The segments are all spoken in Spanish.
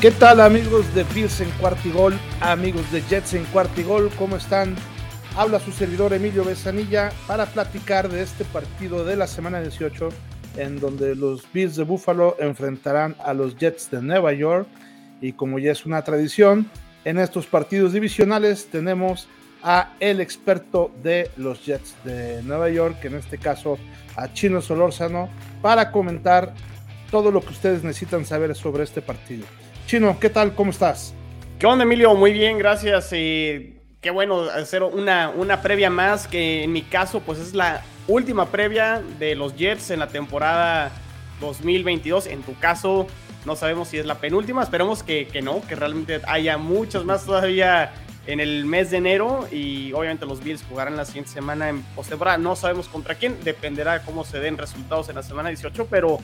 ¿Qué tal amigos de Bills en Cuartigol, amigos de Jets en Cuartigol? ¿Cómo están? Habla su servidor Emilio Besanilla para platicar de este partido de la semana 18 en donde los Bills de Buffalo enfrentarán a los Jets de Nueva York y como ya es una tradición, en estos partidos divisionales tenemos a el experto de los Jets de Nueva York, en este caso a Chino Solórzano, para comentar todo lo que ustedes necesitan saber sobre este partido. Chino, ¿qué tal? ¿Cómo estás? ¿Qué onda, Emilio? Muy bien, gracias. Qué bueno hacer una, una previa más, que en mi caso, pues es la última previa de los Jets en la temporada 2022. En tu caso, no sabemos si es la penúltima, esperemos que, que no, que realmente haya muchas más todavía en el mes de enero y obviamente los Bills jugarán la siguiente semana en postemporada. No sabemos contra quién, dependerá de cómo se den resultados en la semana 18, pero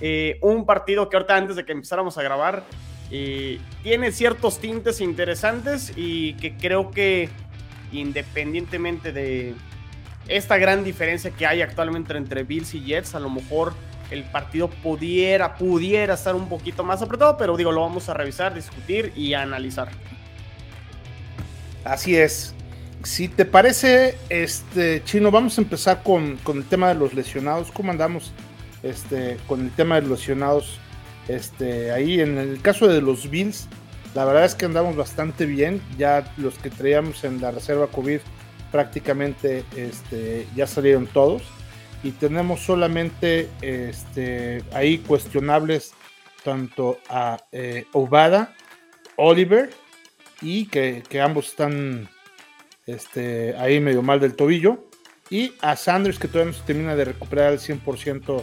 eh, un partido que ahorita antes de que empezáramos a grabar eh, tiene ciertos tintes interesantes y que creo que independientemente de esta gran diferencia que hay actualmente entre Bills y Jets, a lo mejor el partido pudiera, pudiera estar un poquito más apretado, pero digo, lo vamos a revisar, discutir y analizar. Así es. Si te parece, este Chino, vamos a empezar con, con el tema de los lesionados. ¿Cómo andamos este, con el tema de los lesionados? Este, ahí en el caso de los Bills, la verdad es que andamos bastante bien. Ya los que traíamos en la reserva COVID prácticamente este, ya salieron todos. Y tenemos solamente este, ahí cuestionables tanto a eh, Obada, Oliver, y que, ambos están este, ahí medio mal del tobillo. Y a Sanders que todavía no se termina de recuperar al 100%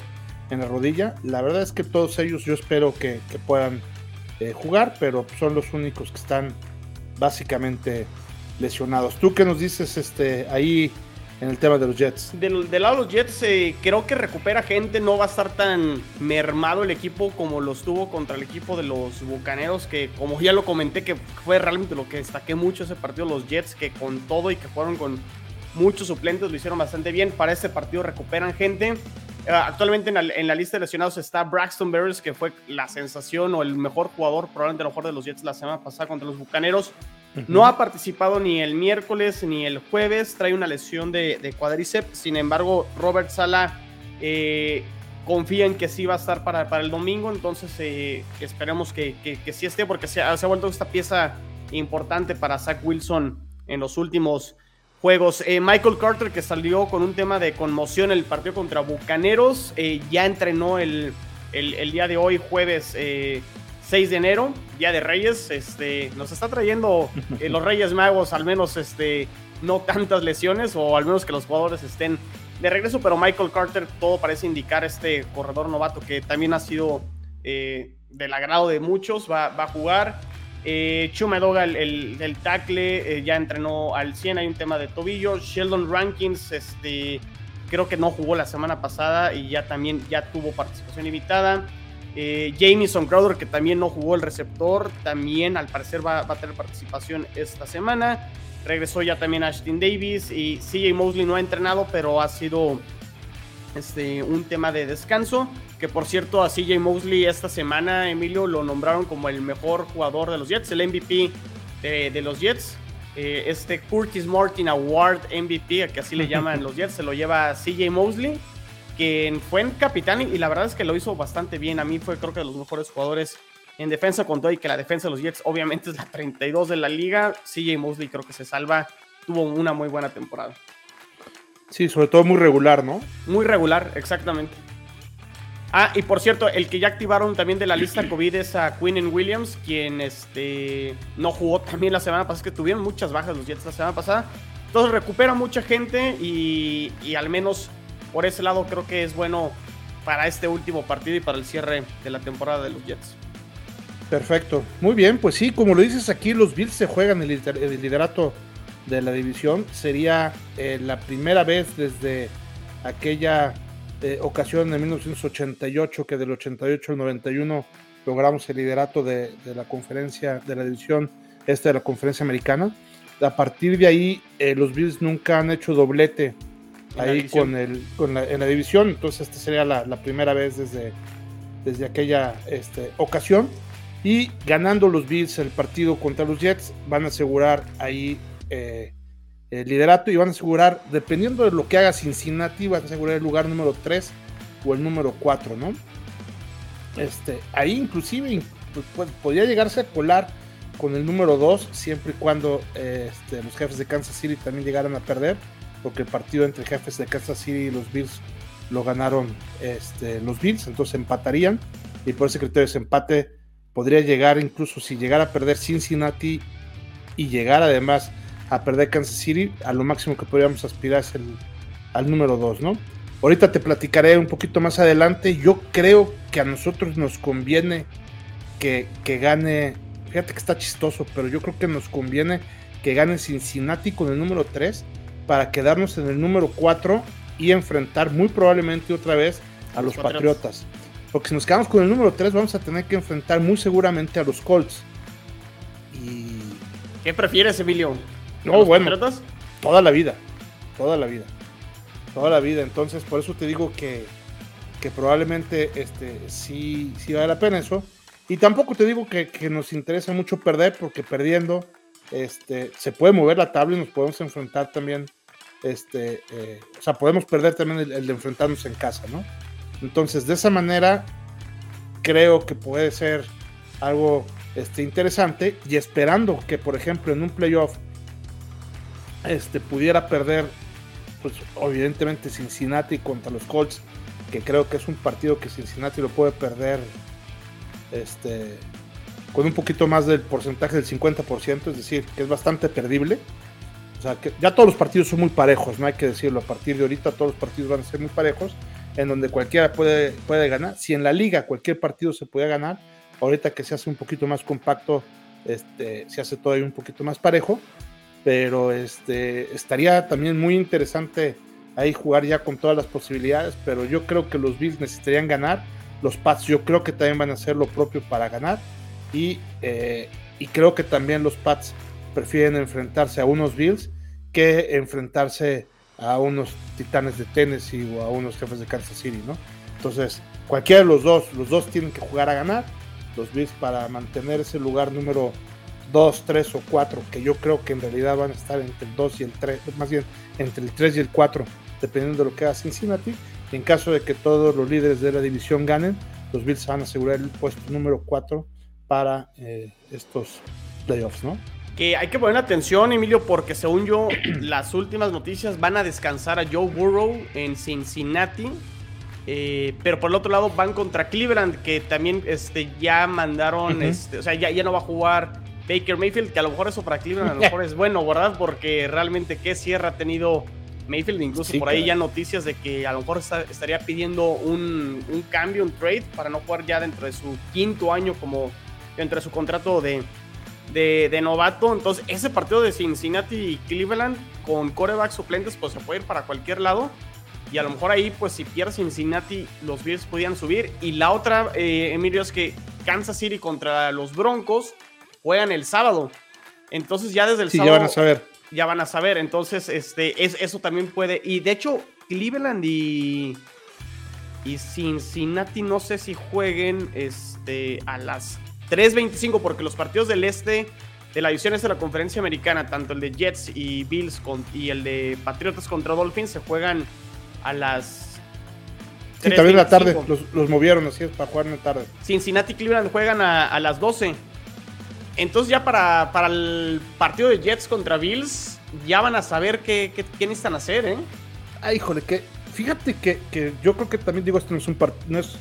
en la rodilla. La verdad es que todos ellos yo espero que, puedan eh, jugar, pero son los únicos que están básicamente lesionados. ¿Tú qué nos dices este, ahí en el tema de los Jets? Del, lado de los Jets, eh, creo que recupera gente, no va a estar tan mermado el equipo como lo estuvo contra el equipo de los Bucaneros, que como ya lo comenté, que fue realmente lo que destaqué mucho ese partido, los Jets, que con todo y que fueron con muchos suplentes lo hicieron bastante bien. Para este partido recuperan gente. Eh, actualmente en la, lista de lesionados está Braxton Berrios, que fue la sensación o el mejor jugador, probablemente el mejor de los Jets la semana pasada contra los Bucaneros. No ha participado ni el miércoles ni el jueves, trae una lesión de, de cuádriceps. Sin embargo, Robert Sala eh, confía en que sí va a estar para, para el domingo, entonces eh, esperemos que, que, sí esté, porque se se ha, vuelto esta pieza importante para Zach Wilson en los últimos juegos. Eh, Michael Carter, que salió con un tema de conmoción el partido contra Bucaneros, ya entrenó el, el, día de hoy, jueves 6 de enero, Día de Reyes, este, nos está trayendo eh, los Reyes Magos al menos este, no tantas lesiones o al menos que los jugadores estén de regreso, pero Michael Carter todo parece indicar este corredor novato que también ha sido eh, del agrado de muchos, va, a jugar. Eh, Chumadoga, el, tackle, eh, ya entrenó al 100, hay un tema de tobillo. Sheldon Rankins, este, creo que no jugó la semana pasada y ya también ya tuvo participación limitada. Eh, Jamison Crowder, que también no jugó el receptor, también al parecer va, a tener participación esta semana. Regresó ya también Ashton Davis y CJ Mosley no ha entrenado, pero ha sido este, un tema de descanso. Que por cierto, a CJ Mosley esta semana, Emilio, lo nombraron como el mejor jugador de los Jets, el MVP de, los Jets. Eh, este Curtis Martin Award MVP, que así le llaman los Jets, se lo lleva CJ Mosley que fue en capitán y, la verdad es que lo hizo bastante bien. A mí fue creo que de los mejores jugadores en defensa con todo y que la defensa de los Jets obviamente es la 32 de la liga. CJ Mosley creo que se salva, tuvo una muy buena temporada. Sí, sobre todo muy regular, ¿no? Muy regular, exactamente. Ah, y por cierto, el que ya activaron también de la lista COVID es a Quinn Williams, quien este, no jugó también la semana pasada, es que tuvieron muchas bajas los Jets la semana pasada. Entonces recupera mucha gente y, al menos por ese lado creo que es bueno para este último partido y para el cierre de la temporada de los Jets. Perfecto, muy bien, pues sí, como lo dices aquí, los Bills se juegan el, liderato de la división. Sería eh, la primera vez desde aquella eh, ocasión de 1988 que del 88 al 91 logramos el liderato de, la conferencia de la división esta de la conferencia americana. A partir de ahí, eh, los Bills nunca han hecho doblete ahí con el, con la, en la división. Entonces, esta sería la, primera vez desde, desde aquella este, ocasión. Y ganando los Bills el partido contra los Jets, van a asegurar ahí eh, liderato y van a asegurar, dependiendo de lo que haga Cincinnati, van a asegurar el lugar número 3 o el número 4, ¿no? Este, ahí inclusive pues, podría llegarse a colar con el número 2, siempre y cuando este, los jefes de Kansas City también llegaran a perder, porque el partido entre jefes de Kansas City y los Bills lo ganaron este, los Bills, entonces empatarían, y por ese criterio de empate podría llegar, incluso si llegara a perder Cincinnati y llegar además a perder Kansas City, a lo máximo que podríamos aspirar es el, al número 2, ¿no? Ahorita te platicaré un poquito más adelante. Yo creo que a nosotros nos conviene que, que gane. Fíjate que está chistoso, pero yo creo que nos conviene que gane Cincinnati con el número 3 para quedarnos en el número 4 y enfrentar muy probablemente otra vez a los, Patriotas. Porque si nos quedamos con el número 3 vamos a tener que enfrentar muy seguramente a los Colts. Y... ¿Qué prefieres, Emilio? No, bueno, toda la vida, toda la vida, toda la vida. Entonces, por eso te digo que, que probablemente este, sí, sí vale la pena eso. Y tampoco te digo que, que, nos interesa mucho perder, porque perdiendo este, se puede mover la tabla y nos podemos enfrentar también. Este, eh, o sea, podemos perder también el, el, de enfrentarnos en casa, ¿no? Entonces, de esa manera, creo que puede ser algo este, interesante y esperando que, por ejemplo, en un playoff este, pudiera perder, pues evidentemente Cincinnati contra los Colts, que creo que es un partido que Cincinnati lo puede perder este, con un poquito más del porcentaje del 50%, es decir, que es bastante perdible. O sea, que ya todos los partidos son muy parejos, no hay que decirlo, a partir de ahorita todos los partidos van a ser muy parejos, en donde cualquiera puede, puede ganar. Si en la liga cualquier partido se puede ganar, ahorita que se hace un poquito más compacto, este, se hace todavía un poquito más parejo, pero este, estaría también muy interesante ahí jugar ya con todas las posibilidades, pero yo creo que los Bills necesitarían ganar, los Pats yo creo que también van a hacer lo propio para ganar y, eh, y creo que también los Pats prefieren enfrentarse a unos Bills que enfrentarse a unos Titanes de Tennessee o a unos jefes de Kansas City, ¿no? Entonces, cualquiera de los dos, los dos tienen que jugar a ganar, los Bills para mantener ese lugar número 2, 3 o 4, que yo creo que en realidad van a estar entre el 2 y el 3, más bien entre el 3 y el 4, dependiendo de lo que haga Cincinnati. Y en caso de que todos los líderes de la división ganen, los Bills van a asegurar el puesto número 4 para eh, estos playoffs, ¿no? Que hay que poner atención, Emilio, porque según yo, las últimas noticias van a descansar a Joe Burrow en Cincinnati. Eh, pero por el otro lado van contra Cleveland, que también este, ya mandaron, este, o sea, ya, ya no va a jugar Baker Mayfield, que a lo mejor eso para Cleveland a lo mejor es bueno, ¿verdad? Porque realmente qué cierre ha tenido Mayfield, incluso por ahí ya noticias de que a lo mejor estaría pidiendo un, cambio, un trade para no jugar ya dentro de su quinto año como dentro de su contrato de, de, novato. Entonces, ese partido de Cincinnati y Cleveland con coreback suplentes, pues se puede ir para cualquier lado. Y a lo mejor ahí, pues si pierde Cincinnati, los Bills podían subir. Y la otra, eh, Emilio, es que Kansas City contra los Broncos juegan el sábado. Entonces ya desde el sábado. Ya van a saber. Ya van a saber. Entonces, este, es, eso también puede. Y de hecho, Cleveland y. Y Cincinnati no sé si jueguen este, a las 3.25, porque los partidos del este de la división este de la conferencia americana, tanto el de Jets y Bills y el de Patriotas contra Dolphins, se juegan a las. Sí, también la tarde, los, movieron así es, para jugar en la tarde. Cincinnati y Cleveland juegan a, a las 12. Entonces ya para, para el partido de Jets contra Bills, ya van a saber qué, qué, necesitan hacer, ¿eh? Ah, híjole, que fíjate que, que yo creo que también digo, esto no es un, no es,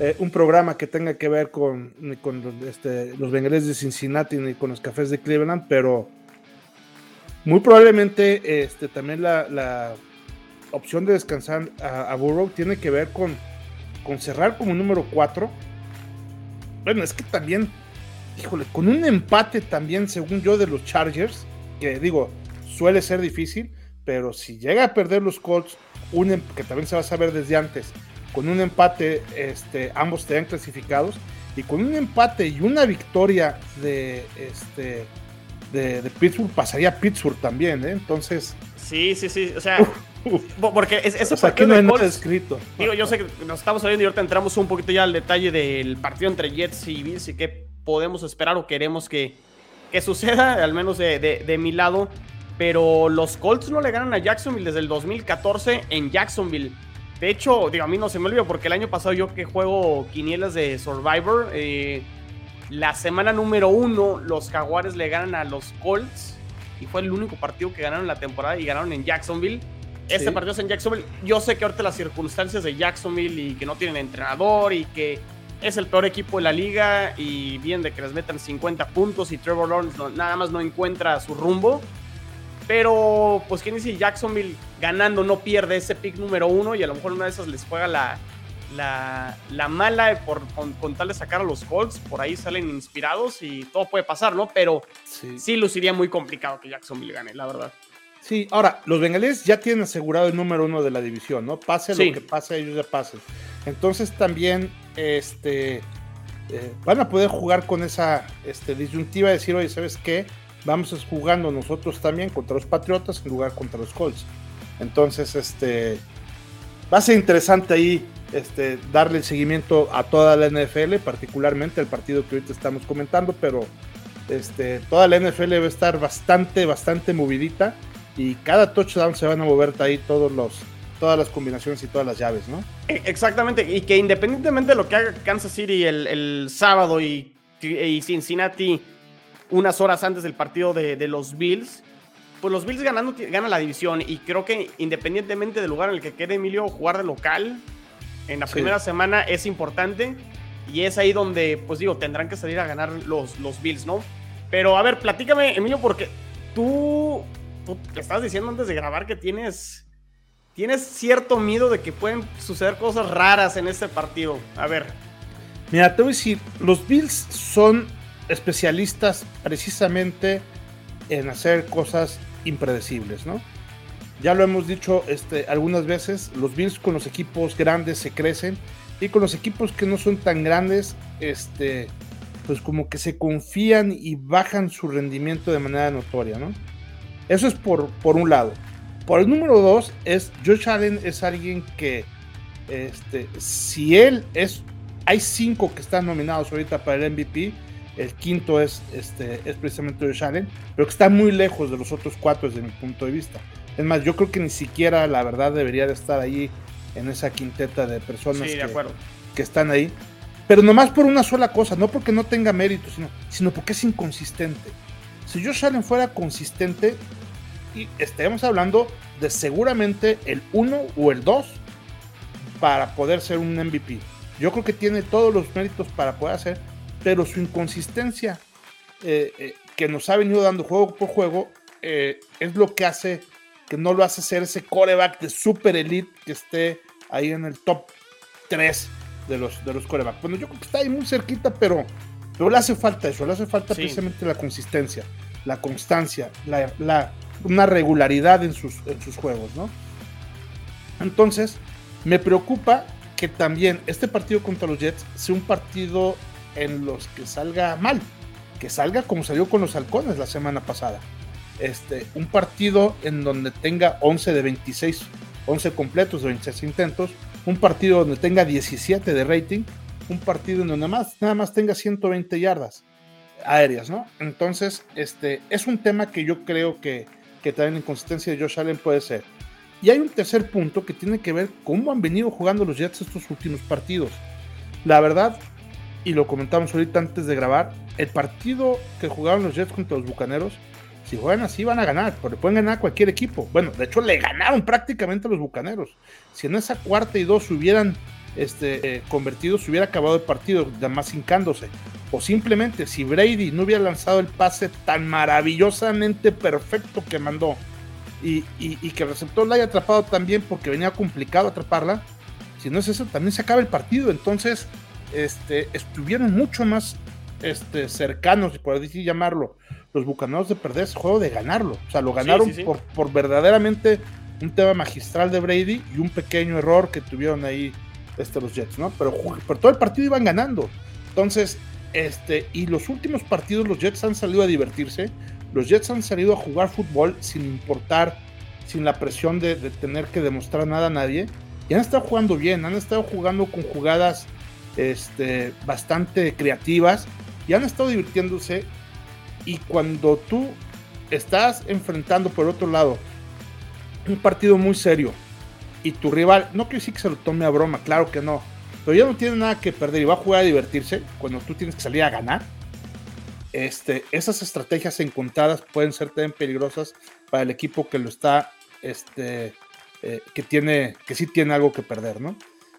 eh, un programa que tenga que ver con, con este, los Bengals de Cincinnati ni con los Cafés de Cleveland, pero muy probablemente este, también la, la opción de descansar a, a, Burrow tiene que ver con, con cerrar como número 4. Bueno, es que también híjole, con un empate también, según yo, de los Chargers, que digo, suele ser difícil, pero si llega a perder los Colts, un, em, que también se va a saber desde antes, con un empate, este, ambos estarían clasificados, y con un empate y una victoria de, este, de, Pittsburgh, pasaría a Pittsburgh también, ¿eh? Entonces... Sí, sí, sí, o sea... Porque es, ese partido no hay nada escrito. Digo, yo sé que nos estamos saliendo y ahorita entramos un poquito ya al detalle del partido entre Jets y Bills y qué podemos esperar o queremos que, que suceda, al menos de, de, mi lado. Pero los Colts no le ganan a Jacksonville desde el 2014 en Jacksonville. De hecho, digo, a mí no se me olvida porque el año pasado yo que juego quinielas de Survivor, eh, la semana número uno los Jaguares le ganan a los Colts y fue el único partido que ganaron la temporada y ganaron en Jacksonville. Este partido es en Jacksonville. Yo sé que ahorita las circunstancias de Jacksonville y que no tienen entrenador y que es el peor equipo de la liga y bien de que les metan 50 puntos y Trevor Lawrence nada más no encuentra su rumbo. Pero, pues, ¿quién dice Jacksonville ganando no pierde ese pick número uno y a lo mejor una de esas les juega la, la, mala por, con, tal de sacar a los Colts? Por ahí salen inspirados y todo puede pasar, ¿no? Pero sí, sí luciría muy complicado que Jacksonville gane, la verdad. Sí, ahora, los bengalíes ya tienen asegurado el número uno de la división, ¿no? Pase lo que pase, ellos ya pasen. Entonces también este, eh, van a poder jugar con esa este, disyuntiva de decir, oye, ¿sabes qué? Vamos jugando nosotros también contra los Patriotas en lugar contra los Colts. Entonces, este, va a ser interesante ahí este, darle el seguimiento a toda la NFL, particularmente el partido que ahorita estamos comentando, pero toda la NFL va a estar bastante, bastante movidita y cada touchdown se van a mover ahí todos los, todas las combinaciones y todas las llaves, ¿no? E, exactamente, y que independientemente de lo que haga Kansas City el, sábado y, Cincinnati unas horas antes del partido de, los Bills, pues los Bills ganando ganan la división y creo que independientemente del lugar en el que quede Emilio, jugar de local en la primera semana es importante y es ahí donde, pues digo, tendrán que salir a ganar los, los Bills, ¿no? Pero a ver, platícame, Emilio, porque tú tú estás diciendo antes de grabar que tienes, tienes cierto miedo de que pueden suceder cosas raras en este partido. A ver. Mira, te voy a decir, los Bills son especialistas precisamente en hacer cosas impredecibles, ¿no? Ya lo hemos dicho este, algunas veces, los Bills con los equipos grandes se crecen y con los equipos que no son tan grandes, este, pues como que se confían y bajan su rendimiento de manera notoria, ¿no? Eso es por, por un lado. Por el número dos es Josh Allen es alguien que este, si él es, hay cinco que están nominados ahorita para el MVP, el quinto es, este, es precisamente Josh Allen, pero que está muy lejos de los otros cuatro desde mi punto de vista. Es más, yo creo que ni siquiera la verdad debería de estar ahí en esa quinteta de personas que, que, están ahí. Pero nomás por una sola cosa, no porque no tenga mérito, sino, sino porque es inconsistente. Si Josh Allen fuera consistente, y estaríamos hablando de seguramente el 1 o el 2 para poder ser un MVP. Yo creo que tiene todos los méritos para poder hacer, pero su inconsistencia eh, eh, que nos ha venido dando juego por juego eh, es lo que hace que no lo hace ser ese coreback de super elite que esté ahí en el top 3 de los, de los corebacks. Bueno, yo creo que está ahí muy cerquita, pero pero le hace falta eso, le hace falta precisamente la consistencia, la constancia, la, una regularidad en sus, en sus juegos, ¿no? Entonces, me preocupa que también este partido contra los Jets sea un partido en los que salga mal, que salga como salió con los halcones la semana pasada. Este, un partido en donde tenga 11 de 26, 11 completos de 26 intentos, un partido donde tenga 17 de rating un partido en donde más, nada más tenga 120 yardas aéreas, ¿no? Entonces, este, es un tema que yo creo que, que la inconsistencia de Josh Allen puede ser. Y hay un tercer punto que tiene que ver cómo han venido jugando los Jets estos últimos partidos. La verdad, y lo comentamos ahorita antes de grabar, el partido que jugaron los Jets contra los Bucaneros, si juegan así van a ganar, porque pueden ganar a cualquier equipo. Bueno, de hecho le ganaron prácticamente a los Bucaneros. Si en esa cuarta y dos hubieran este, eh, convertido se hubiera acabado el partido, más hincándose. O simplemente si Brady no hubiera lanzado el pase tan maravillosamente perfecto que mandó y, que el receptor la haya atrapado también porque venía complicado atraparla, si no es eso, también se acaba el partido. Entonces, este, estuvieron mucho más este, cercanos, por así llamarlo, los bucaneros de perder ese juego de ganarlo. O sea, lo ganaron Por, por verdaderamente un tema magistral de Brady y un pequeño error que tuvieron ahí este, los Jets, ¿no? Pero por todo el partido iban ganando. Entonces, este, y los últimos partidos los Jets han salido a divertirse, los Jets han salido a jugar fútbol sin importar, sin la presión de, tener que demostrar nada a nadie, y han estado jugando bien, han estado jugando con jugadas este, bastante creativas, y han estado divirtiéndose. Y cuando tú estás enfrentando por otro lado un partido muy serio y tu rival, no quiero decir que se lo tome a broma, claro que no, pero ya no tiene nada que perder y va a jugar a divertirse cuando tú tienes que salir a ganar. Este, esas estrategias encontradas pueden ser también peligrosas para el equipo que lo está, este, eh, que tiene, que sí tiene algo que perder, ¿no?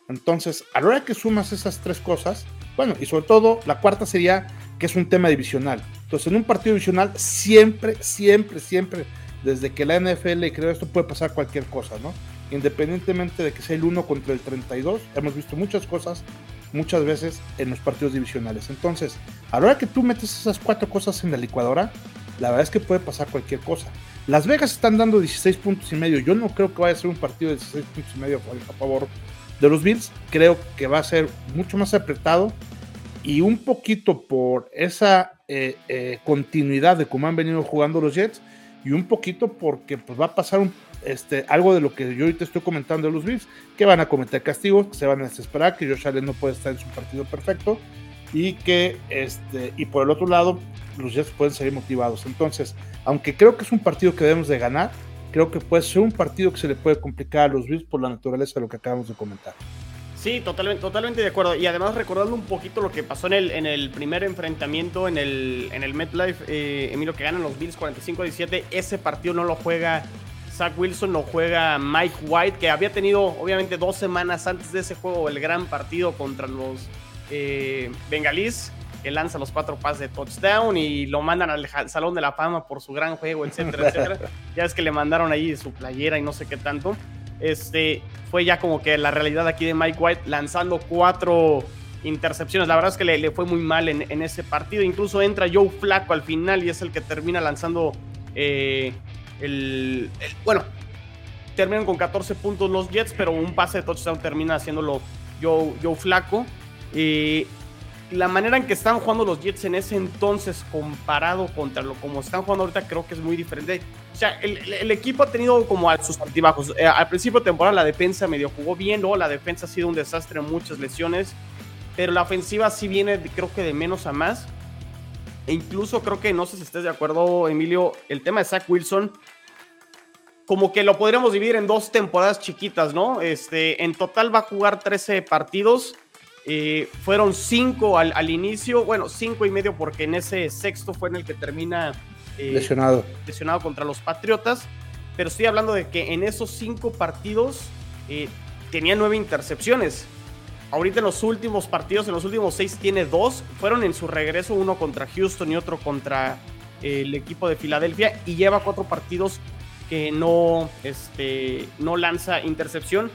Entonces, a la hora que sumas esas tres cosas, bueno, y sobre todo la cuarta sería que es un tema divisional. Entonces, en un partido divisional siempre, siempre, siempre, desde que la NFL creó esto, puede pasar cualquier cosa, ¿no? Independientemente de que sea el 1 contra el 32, hemos visto muchas cosas muchas veces en los partidos divisionales. Entonces, a la hora que tú metes esas cuatro cosas en la licuadora, la verdad es que puede pasar cualquier cosa. Las Vegas están dando 16 puntos y medio. Yo no creo que vaya a ser un partido de 16 puntos y medio a favor de los Bills. Creo que va a ser mucho más apretado y un poquito por esa eh, eh, continuidad de cómo han venido jugando los Jets y un poquito porque pues, va a pasar un, este, algo de lo que yo ahorita estoy comentando de los Bills, que van a cometer castigos, que se van a desesperar, que Josh Allen no puede estar en su partido perfecto y que, este, y por el otro lado, los Jets pueden ser motivados. Entonces, aunque creo que es un partido que debemos de ganar, creo que puede ser un partido que se le puede complicar a los Bills por la naturaleza de lo que acabamos de comentar. Sí, totalmente, totalmente de acuerdo. Y además recordando un poquito lo que pasó en el, en el primer enfrentamiento en el, en el MetLife, eh, Emilio, que ganan los Bills 45-17, ese partido no lo juega Zach Wilson, no juega Mike White, que había tenido obviamente dos semanas antes de ese juego el gran partido contra los eh, bengalís, que lanza los cuatro pases de touchdown y lo mandan al Salón de la Fama por su gran juego, etcétera, etcétera. Ya es que le mandaron ahí su playera y no sé qué tanto. Este fue ya como que la realidad aquí de Mike White lanzando cuatro intercepciones. La verdad es que le, fue muy mal en, ese partido. Incluso entra Joe Flaco al final y es el que termina lanzando eh, el, Bueno, terminan con 14 puntos los Jets, pero un pase de touchdown termina haciéndolo Joe, Joe Flaco. Eh, la manera en que están jugando los Jets en ese entonces comparado contra lo como están jugando ahorita creo que es muy diferente. O sea, el, equipo ha tenido como sus altibajos. Eh, al principio de temporada la defensa medio jugó bien, luego la defensa ha sido un desastre, muchas lesiones, pero la ofensiva sí viene creo que de menos a más. E incluso creo que, no sé si estés de acuerdo, Emilio, el tema de Zach Wilson, como que lo podríamos dividir en dos temporadas chiquitas, ¿no? Este, en total va a jugar 13 partidos eh, fueron cinco al, inicio, bueno, cinco y medio porque en ese sexto fue en el que termina eh, lesionado. lesionado contra los Patriotas. Pero estoy hablando de que en esos cinco partidos eh, tenía nueve intercepciones. Ahorita en los últimos partidos, en los últimos seis, tiene dos. Fueron en su regreso, uno contra Houston y otro contra el equipo de Filadelfia. Y lleva cuatro partidos que no, este, no lanza intercepción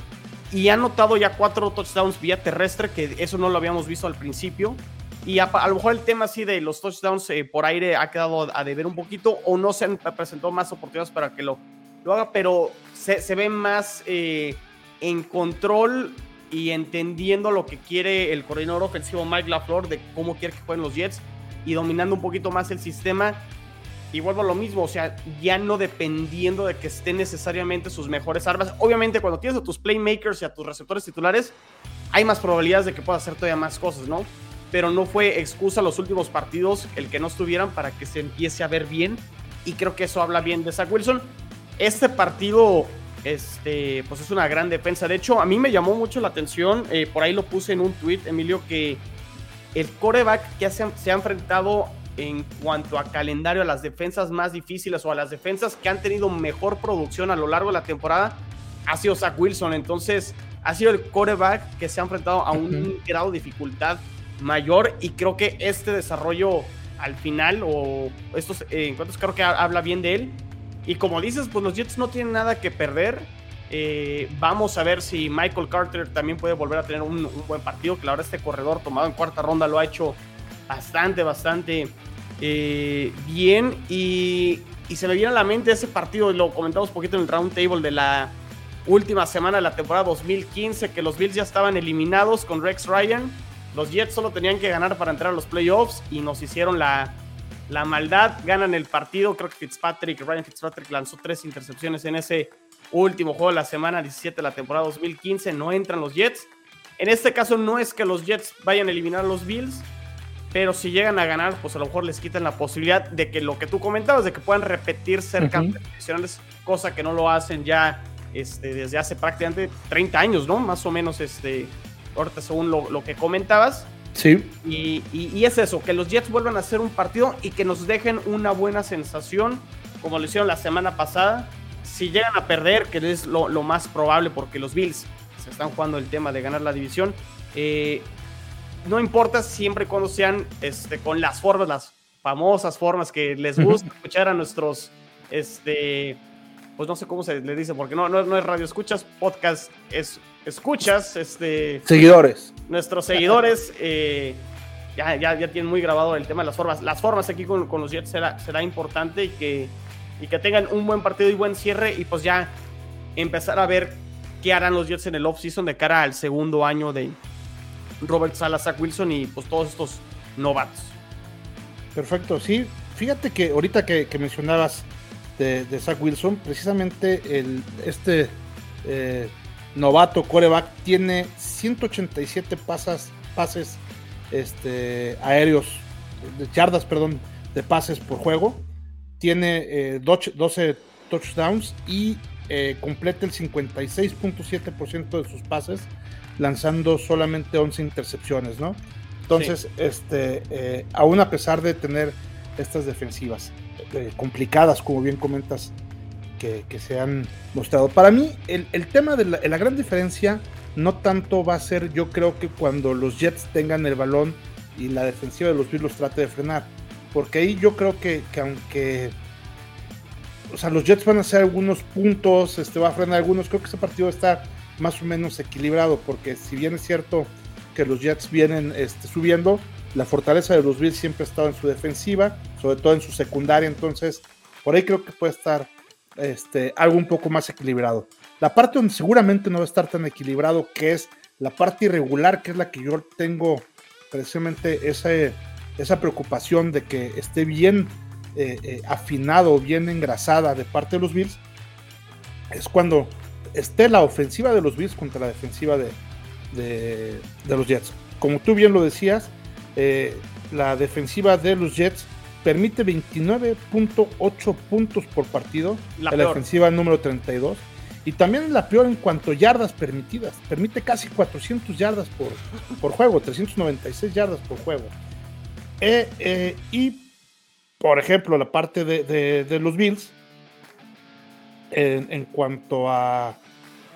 y ha anotado ya cuatro touchdowns vía terrestre, que eso no lo habíamos visto al principio. Y a, lo mejor el tema así de los touchdowns eh, por aire ha quedado a deber un poquito o no se han presentado más oportunidades para que lo, lo haga, pero se, ve más eh, en control y entendiendo lo que quiere el coordinador ofensivo Mike LaFleur de cómo quiere que jueguen los Jets y dominando un poquito más el sistema y vuelvo a lo mismo, o sea, ya no dependiendo de que estén necesariamente sus mejores armas. Obviamente, cuando tienes a tus playmakers y a tus receptores titulares, hay más probabilidades de que pueda hacer todavía más cosas, ¿no? Pero no fue excusa los últimos partidos el que no estuvieran para que se empiece a ver bien. Y creo que eso habla bien de Zach Wilson. Este partido, este, pues es una gran defensa. De hecho, a mí me llamó mucho la atención, eh, por ahí lo puse en un tweet, Emilio, que el coreback que se ha enfrentado en cuanto a calendario a las defensas más difíciles o a las defensas que han tenido mejor producción a lo largo de la temporada ha sido Zach Wilson. Entonces, ha sido el quarterback que se ha enfrentado a un grado de dificultad mayor y creo que este desarrollo al final o estos eh, encuentros creo que habla bien de él. Y como dices, pues los Jets no tienen nada que perder. Eh, vamos a ver si Michael Carter también puede volver a tener un, buen partido. Que ahora este corredor tomado en cuarta ronda lo ha hecho bastante, bastante eh, bien. Y, se me viene a la mente ese partido, lo comentamos poquito en el round table de la última semana de la temporada 2015, que los Bills ya estaban eliminados con Rex Ryan. Los Jets solo tenían que ganar para entrar a los playoffs y nos hicieron la, la maldad. Ganan el partido. Creo que Fitzpatrick, Ryan Fitzpatrick lanzó tres intercepciones en ese último juego de la semana 17 de la temporada 2015. No entran los Jets. En este caso no es que los Jets vayan a eliminar a los Bills, pero si llegan a ganar, pues a lo mejor les quitan la posibilidad de que lo que tú comentabas, de que puedan repetir cerca de cosa que no lo hacen ya este, desde hace prácticamente 30 años, ¿no? Más o menos, este, ahorita según lo, que comentabas. Sí. Y, y, es eso, que los Jets vuelvan a hacer un partido y que nos dejen una buena sensación, como lo hicieron la semana pasada. Si llegan a perder, que es lo, lo más probable porque los Bills se están jugando el tema de ganar la división, eh, no importa siempre y cuando sean este, con las formas, las famosas formas que les gusta escuchar a nuestros, este, pues no sé cómo se le dice, porque no, no, es radio escuchas, podcast es escuchas, este... Seguidores. Nuestros seguidores eh, ya, ya, ya, tienen muy grabado el tema de las formas. Las formas aquí con, con los Jets será, será importante y que, y que tengan un buen partido y buen cierre y pues ya empezar a ver qué harán los Jets en el off-season de cara al segundo año de, Robert Sala, Zach Wilson y pues todos estos novatos. Perfecto, sí. Fíjate que ahorita que, mencionabas de, Zach Wilson, precisamente el, este eh, novato coreback tiene 187 pasas, pases este, aéreos, de yardas, perdón, de pases por juego. Tiene 12, eh, touchdowns y eh, completa el 56.7% de sus pases lanzando solamente 11 intercepciones, ¿no? Entonces, este, eh, aún a pesar de tener estas defensivas eh, complicadas, como bien comentas, que, se han mostrado. Para mí, el, tema de la, gran diferencia no tanto va a ser, yo creo que cuando los Jets tengan el balón y la defensiva de los Bills trate de frenar. Porque ahí yo creo que, que aunque o sea, los Jets van a hacer algunos puntos, este va a frenar algunos. Creo que ese partido está más o menos equilibrado, porque si bien es cierto que los Jets vienen este, subiendo, la fortaleza de los Bills siempre ha estado en su defensiva, sobre todo en su secundaria, entonces por ahí creo que puede estar este, algo un poco más equilibrado. La parte donde seguramente no va a estar tan equilibrado, que es la parte irregular, que es la que yo tengo precisamente esa, esa preocupación de que esté bien eh, eh, afinado, bien engrasada de parte de los Bills, es cuando esté la ofensiva de los Bills contra la defensiva de, de, los Jets. Como tú bien lo decías, eh, la defensiva de los Jets permite 29.8 puntos por partido, la, la defensiva número 32. Y también la peor en cuanto a yardas permitidas. Permite casi 400 yardas por, por juego, 396 yardas por juego. Eh, eh, y, por ejemplo, la parte de los Bills en, cuanto a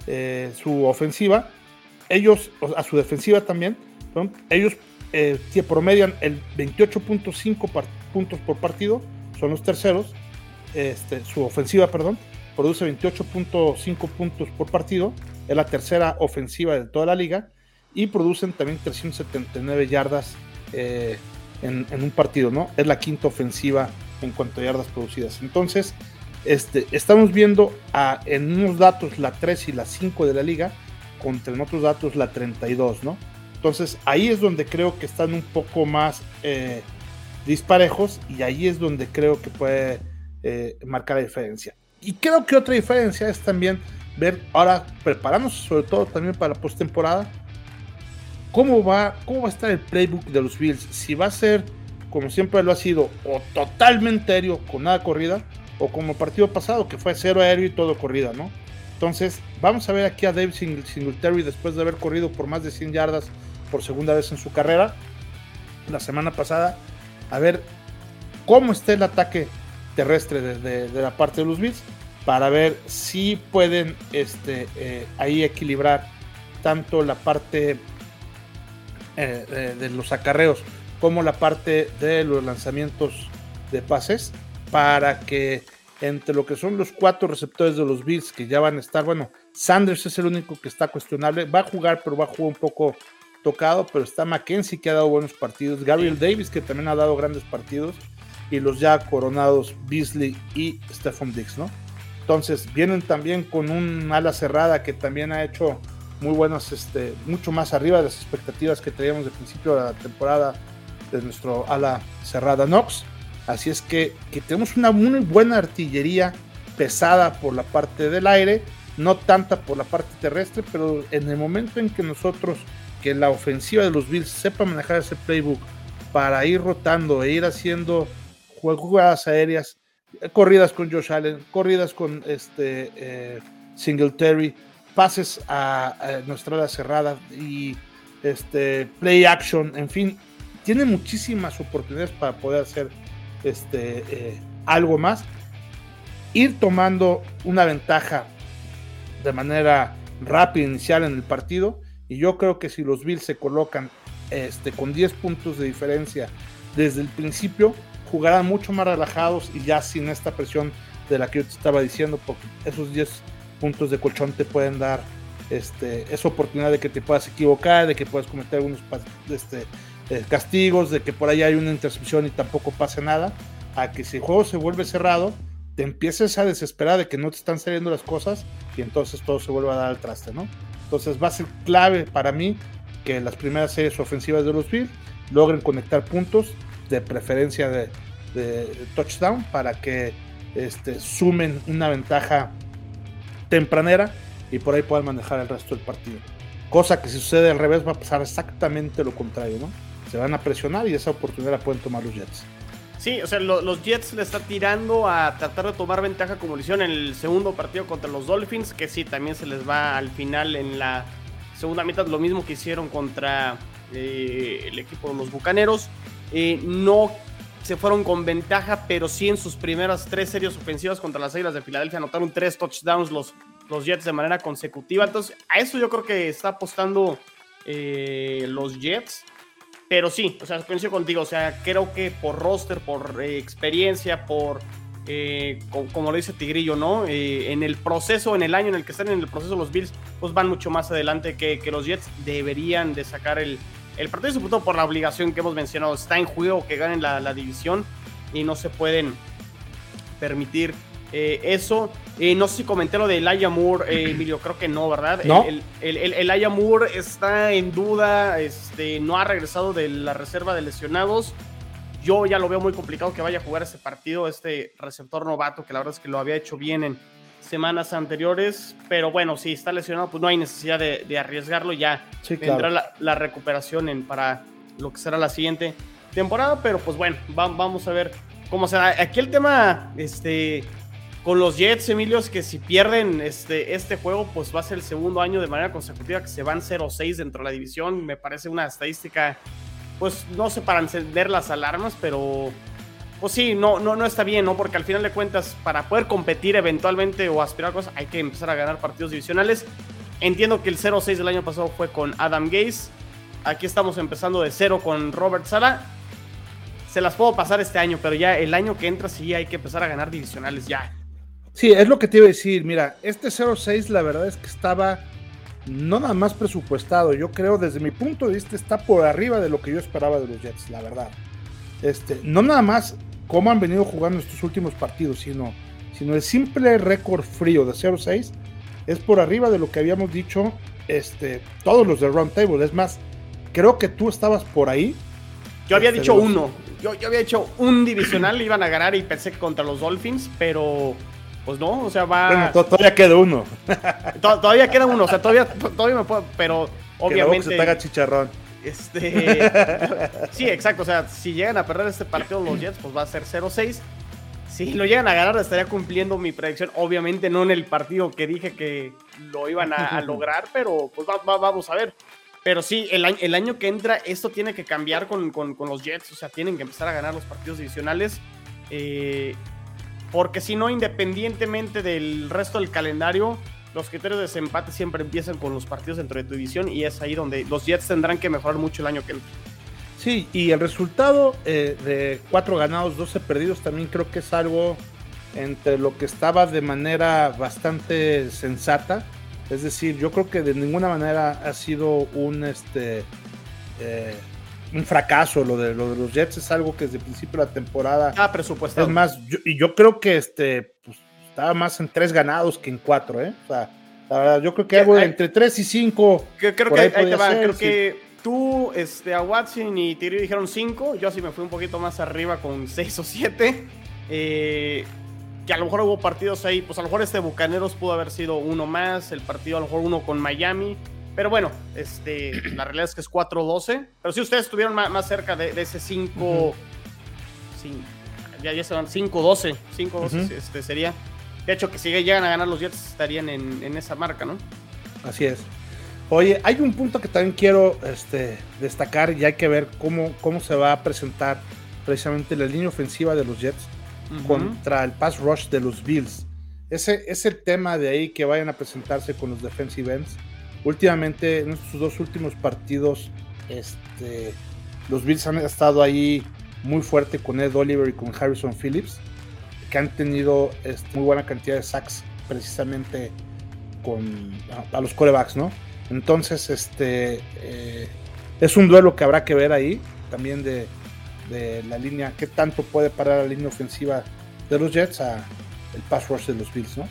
eh, su ofensiva, ellos, a su defensiva también, ellos eh, promedian el 28.5 puntos por partido, son los terceros, este, su ofensiva, perdón, produce 28.5 puntos por partido, es la tercera ofensiva de toda la liga, y producen también 379 yardas eh, en, en, un partido, ¿no? Es la quinta ofensiva en cuanto a yardas producidas. Entonces, este, estamos viendo a, en unos datos la 3 y la 5 de la liga, contra en otros datos la 32, ¿no? Entonces ahí es donde creo que están un poco más eh, disparejos y ahí es donde creo que puede eh, marcar la diferencia. Y creo que otra diferencia es también ver ahora, prepararnos sobre todo también para la postemporada, cómo va, cómo va a estar el playbook de los Bills. Si va a ser, como siempre lo ha sido, o totalmente aéreo con nada corrida, o como el partido pasado, que fue cero aéreo y todo corrida, ¿no? Entonces, vamos a ver aquí a Dave Singletary después de haber corrido por más de 100 yardas por segunda vez en su carrera la semana pasada, a ver cómo está el ataque terrestre de, la parte de los Bills para ver si pueden este, eh, ahí equilibrar tanto la parte eh, de los acarreos como la parte de los lanzamientos de pases para que entre lo que son los cuatro receptores de los Bills que ya van a estar, bueno, Sanders es el único que está cuestionable, va a jugar, pero va a jugar un poco tocado, pero está Mackenzie que ha dado buenos partidos, Gabriel Davis que también ha dado grandes partidos, y los ya coronados Beasley y Stephon Diggs, ¿no? Entonces vienen también con un ala cerrada que también ha hecho muy buenas, este, mucho más arriba de las expectativas que teníamos de principio de la temporada de nuestro ala cerrada Knox. Así es que, tenemos una muy buena artillería pesada por la parte del aire, no tanta por la parte terrestre, pero en el momento en que nosotros, que la ofensiva de los Bills sepa manejar ese playbook para ir rotando e ir haciendo jugadas aéreas, corridas con Josh Allen, corridas con este eh, Singletary, pases a, nuestra ala cerrada y este play action, en fin, tiene muchísimas oportunidades para poder hacer este eh, algo más. Ir tomando una ventaja de manera rápida inicial en el partido. Y yo creo que si los Bills se colocan este, con 10 puntos de diferencia desde el principio, jugarán mucho más relajados y ya sin esta presión de la que yo te estaba diciendo, porque esos 10 puntos de colchón te pueden dar este, esa oportunidad de que te puedas equivocar, de que puedas cometer algunos este, eh, castigos, de que por ahí hay una intercepción y tampoco pase nada, a que si el juego se vuelve cerrado, te empieces a desesperar de que no te están saliendo las cosas y entonces todo se vuelve a dar al traste, ¿no? Entonces va a ser clave para mí que las primeras series ofensivas de los Bills logren conectar puntos, de preferencia de, touchdown, para que este, sumen una ventaja tempranera y por ahí puedan manejar el resto del partido. Cosa que si sucede al revés va a pasar exactamente lo contrario, ¿no? Se van a presionar y esa oportunidad la pueden tomar los Jets. Sí, o sea, los Jets le están tirando a tratar de tomar ventaja como lo hicieron en el segundo partido contra los Dolphins, que sí, también se les va al final en la segunda mitad lo mismo que hicieron contra eh, el equipo de los Bucaneros. Eh, no se fueron con ventaja, pero sí en sus primeras tres series ofensivas contra las Águilas de Filadelfia anotaron tres touchdowns los, los Jets de manera consecutiva. Entonces, a eso yo creo que está apostando eh, los Jets. Pero sí, o sea, coincido contigo, o sea, creo que por roster, por eh, experiencia, por, eh, como, lo dice Tigrillo, ¿no? Eh, en el proceso, en el año en el que están en el proceso los Bills, pues van mucho más adelante que, los Jets deberían de sacar el, el partido, sobre todo por la obligación que hemos mencionado, está en juego que ganen la división y no se pueden permitir eh, eso, eh, no sé si comenté lo de Elijah Moore, eh, Emilio, creo que no, ¿verdad? ¿No? El, el, Moore está en duda, este, no ha regresado de la reserva de lesionados. Yo ya lo veo muy complicado que vaya a jugar ese partido, este receptor novato, que la verdad es que lo había hecho bien en semanas anteriores, pero bueno, si está lesionado, pues no hay necesidad de, arriesgarlo, ya vendrá la, recuperación en, para lo que será la siguiente temporada, pero pues bueno, vamos a ver cómo será. Aquí el tema, este con los Jets, Emilio, es que si pierden este, este juego, pues va a ser el segundo año de manera consecutiva que se van 0-6 dentro de la división. Me parece una estadística, pues no sé para encender las alarmas, pero pues sí, no, no, no está bien, ¿no? Porque al final de cuentas, para poder competir eventualmente o aspirar a cosas, hay que empezar a ganar partidos divisionales. Entiendo que el 0-6 del año pasado fue con Adam Gaze. Aquí estamos empezando de cero con Robert Sala. Se las puedo pasar este año, pero ya el año que entra sí hay que empezar a ganar divisionales ya. Sí, es lo que te iba a decir. Mira, este 0-6 la verdad es que estaba no nada más presupuestado. Yo creo, desde mi punto de vista, está por arriba de lo que yo esperaba de los Jets, la verdad. Este, no nada más cómo han venido jugando estos últimos partidos, sino, sino el simple récord frío de 0-6 es por arriba de lo que habíamos dicho este, todos los de Round Table. Es más, creo que tú estabas por ahí. Yo había este, dicho uno. Yo, yo había dicho un divisional, iban a ganar y pensé que contra los Dolphins, pero pues no, o sea, va. Bueno, todavía queda uno. todavía queda uno, o sea, todavía, todavía me puedo. Pero obviamente. Que se te haga chicharrón. Este. sí, exacto. O sea, si llegan a perder este partido los Jets, pues va a ser 0-6. Si lo llegan a ganar, estaría cumpliendo mi predicción. Obviamente no en el partido que dije que lo iban a, lograr, pero pues vamos a ver. Pero sí, el año, el año que entra, esto tiene que cambiar con, con, con, los Jets. O sea, tienen que empezar a ganar los partidos divisionales. Eh, porque si no, independientemente del resto del calendario, los criterios de desempate siempre empiezan con los partidos dentro de tu división y es ahí donde los Jets tendrán que mejorar mucho el año que entra. Sí, y el resultado eh, de cuatro ganados, 12 perdidos también creo que es algo entre lo que estaba de manera bastante sensata. Es decir, yo creo que de ninguna manera ha sido un este eh, un fracaso lo de, lo de los Jets, es algo que desde el principio de la temporada. Ah, presupuestado. Es más, y yo creo que este pues, estaba más en tres ganados que en cuatro, ¿eh? O sea, la verdad, yo creo que algo entre tres y cinco. creo que ahí, te va, creo que tú, este, a Watson y Tiri dijeron cinco, yo sí me fui un poquito más arriba con seis o siete. Eh, que a lo mejor hubo partidos ahí, pues a lo mejor este Bucaneros pudo haber sido uno más, el partido a lo mejor uno con Miami Pero bueno, este, la realidad es que es 4-12. Pero si ustedes estuvieron más, cerca de, ese 5. ya, ya se van 5-12. 5-12 este, sería. De hecho, que si llegan a ganar los Jets, estarían en, en, esa marca, ¿no? Así es. Oye, hay un punto que también quiero este, destacar y hay que ver cómo, cómo se va a presentar precisamente la línea ofensiva de los Jets contra el pass rush de los Bills. Ese es el tema de ahí que vayan a presentarse con los defensive ends. Últimamente, en estos dos últimos partidos, este, los Bills han estado ahí muy fuerte con Ed Oliver y con Harrison Phillips, que han tenido este, muy buena cantidad de sacks precisamente con a, los corebacks, ¿no? Entonces, este eh, es un duelo que habrá que ver ahí, también de, de la línea, qué tanto puede parar la línea ofensiva de los Jets a el pass rush de los Bills, ¿no?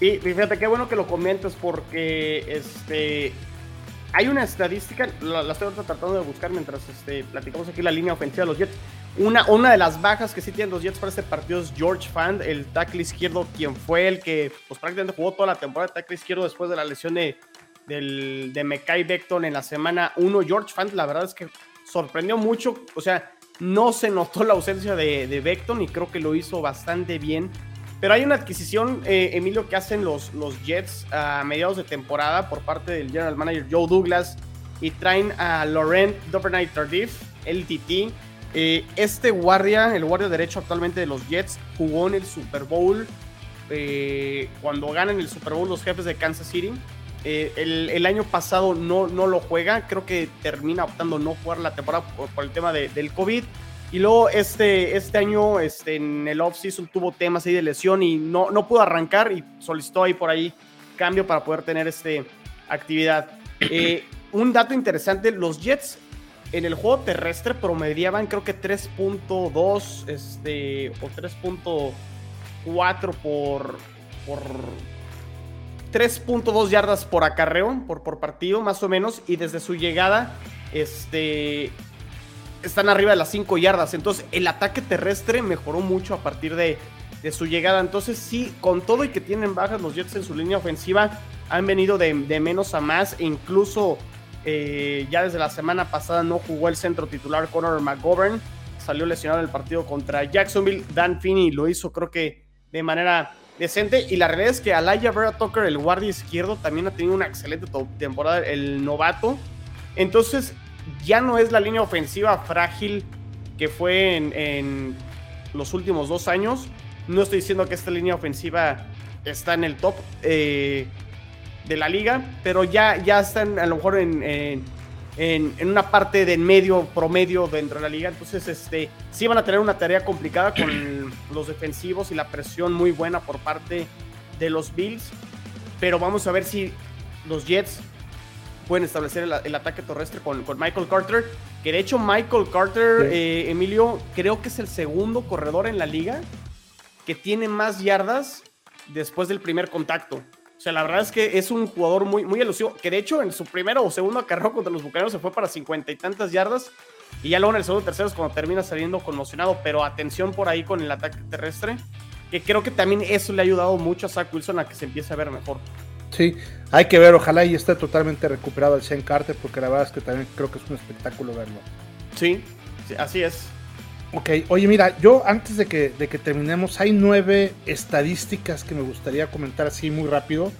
Sí, fíjate, qué bueno que lo comentas porque este hay una estadística, la, estoy tratando de buscar mientras este, platicamos aquí la línea ofensiva de los Jets. Una, una de las bajas que sí tienen los Jets para este partido es George Fand, el tackle izquierdo, quien fue el que pues, prácticamente jugó toda la temporada de tackle izquierdo después de la lesión de, del, de Mekai Beckton en la semana 1. George Fand, la verdad es que sorprendió mucho, o sea, no se notó la ausencia de, de Beckton y creo que lo hizo bastante bien. Pero hay una adquisición, eh, Emilio, que hacen los, los Jets a mediados de temporada por parte del general manager Joe Douglas y traen a Laurent Duvernay Tardif, LTT. Eh, este guardia, el guardia derecho actualmente de los Jets, jugó en el Super Bowl eh, cuando ganan el Super Bowl los jefes de Kansas City. el, año pasado no, no lo juega, creo que termina optando no jugar la temporada por, el tema del COVID. Y luego este, este año este, en el off-season tuvo temas ahí de lesión y no, no pudo arrancar y solicitó ahí por ahí cambio para poder tener este actividad. Eh, un dato interesante, los Jets en el juego terrestre promediaban creo que 3.2 este, o 3.4 por, por 3.2 yardas por acarreo, por, por partido más o menos, y desde su llegada este, están arriba de las 5 yardas. Entonces, el ataque terrestre mejoró mucho a partir de, su llegada. Entonces, sí, con todo y que tienen bajas los Jets en su línea ofensiva, han venido de, menos a más. E incluso eh, ya desde la semana pasada no jugó el centro titular Conor McGovern. Salió lesionado en el partido contra Jacksonville. Dan Finney lo hizo, creo que de manera decente. Y la realidad es que Alaya Vera Tucker, el guardia izquierdo, también ha tenido una excelente temporada, el novato. Entonces, ya no es la línea ofensiva frágil que fue en, los últimos dos años. No estoy diciendo que esta línea ofensiva está en el top eh, de la liga, pero ya, ya están a lo mejor en, en, una parte de medio promedio dentro de la liga. Entonces, este, sí van a tener una tarea complicada con los defensivos y la presión muy buena por parte de los Bills. Pero vamos a ver si los Jets pueden establecer el, ataque terrestre con, con, Michael Carter. Que de hecho Michael Carter, eh, Emilio, creo que es el segundo corredor en la liga que tiene más yardas después del primer contacto. O sea, la verdad es que es un jugador muy, muy elusivo. Que de hecho en su primero o segundo carrera contra los Bucaneros se fue para cincuenta y tantas yardas. Y ya luego en el segundo tercero es cuando termina saliendo conmocionado. Pero atención por ahí con el ataque terrestre. Que creo que también eso le ha ayudado mucho a Zach Wilson a que se empiece a ver mejor. Sí, hay que ver, ojalá y esté totalmente recuperado el Shane Carter, porque la verdad es que también creo que es un espectáculo verlo. Sí, así es. Ok, oye, mira, yo antes de que, de que terminemos, hay nueve estadísticas que me gustaría comentar así muy rápido,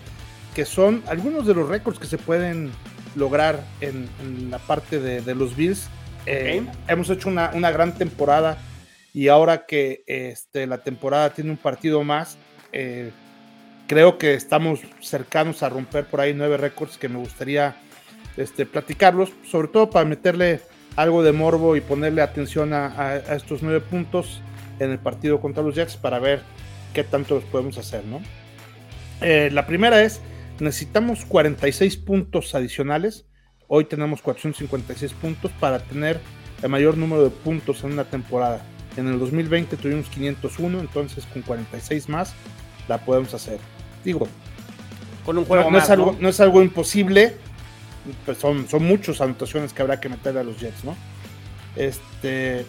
que son algunos de los récords que se pueden lograr en, la parte de, los Bills. Eh, hemos hecho una, una, gran temporada y ahora que este, la temporada tiene un partido más, eh, creo que estamos cercanos a romper por ahí nueve récords que me gustaría este, platicarlos, sobre todo para meterle algo de morbo y ponerle atención a, estos nueve puntos en el partido contra los Jets para ver qué tanto los podemos hacer, ¿no? Eh, la primera es, necesitamos 46 puntos adicionales. Hoy tenemos 456 puntos para tener el mayor número de puntos en una temporada. En el 2020 tuvimos 501, entonces con 46 más la podemos hacer. Digo, con un juego no, es algo, ¿no? es algo imposible, pues son, son muchas anotaciones que habrá que meterle a los Jets, ¿no? Este,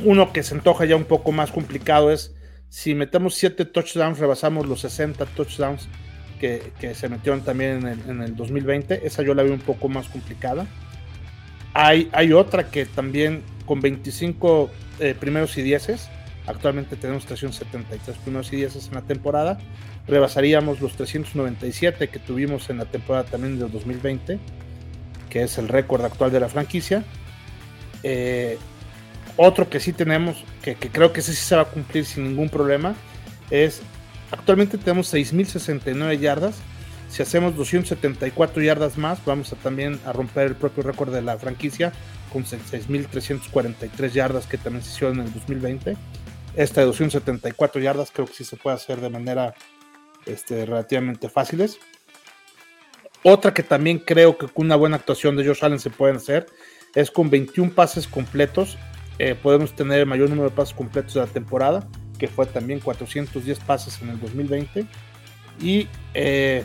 uno que se antoja ya un poco más complicado es si metemos 7 touchdowns, rebasamos los 60 touchdowns que, se metieron también en el, 2020. Esa yo la veo un poco más complicada. Hay, hay otra que también con 25 eh, primeros y dieces. Actualmente tenemos 373 primeros y dieces en la temporada. Rebasaríamos los 397 que tuvimos en la temporada también del 2020, que es el récord actual de la franquicia. Eh, otro que sí tenemos, que, creo que ese sí se va a cumplir sin ningún problema, es actualmente tenemos 6.069 yardas. Si hacemos 274 yardas más, vamos a también a romper el propio récord de la franquicia con 6.343 yardas que también se hicieron en el 2020. Esta de 274 yardas creo que sí se puede hacer de manera este, relativamente fáciles. Otra que también creo que con una buena actuación de Josh Allen se pueden hacer es con 21 pases completos eh, podemos tener el mayor número de pases completos de la temporada, que fue también 410 pases en el 2020. Y, eh,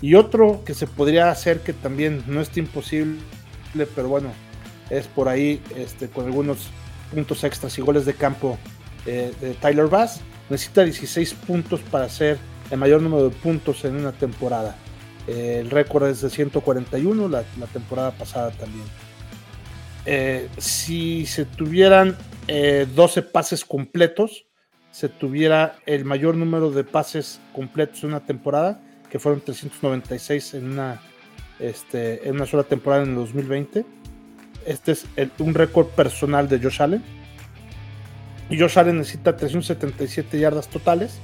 y otro que se podría hacer que también no es imposible, pero bueno, es por ahí este, con algunos puntos extras y goles de campo eh, de Tyler Bass. Necesita 16 puntos para hacer el mayor número de puntos en una temporada. el récord es de 141, la temporada pasada también. Eh, si se tuvieran 12 eh, pases completos, se tuviera el mayor número de pases completos en una temporada, que fueron 396 en una, este, en una sola temporada en el 2020. Este es un récord personal de Josh Allen. Josh Allen necesita 377 yardas totales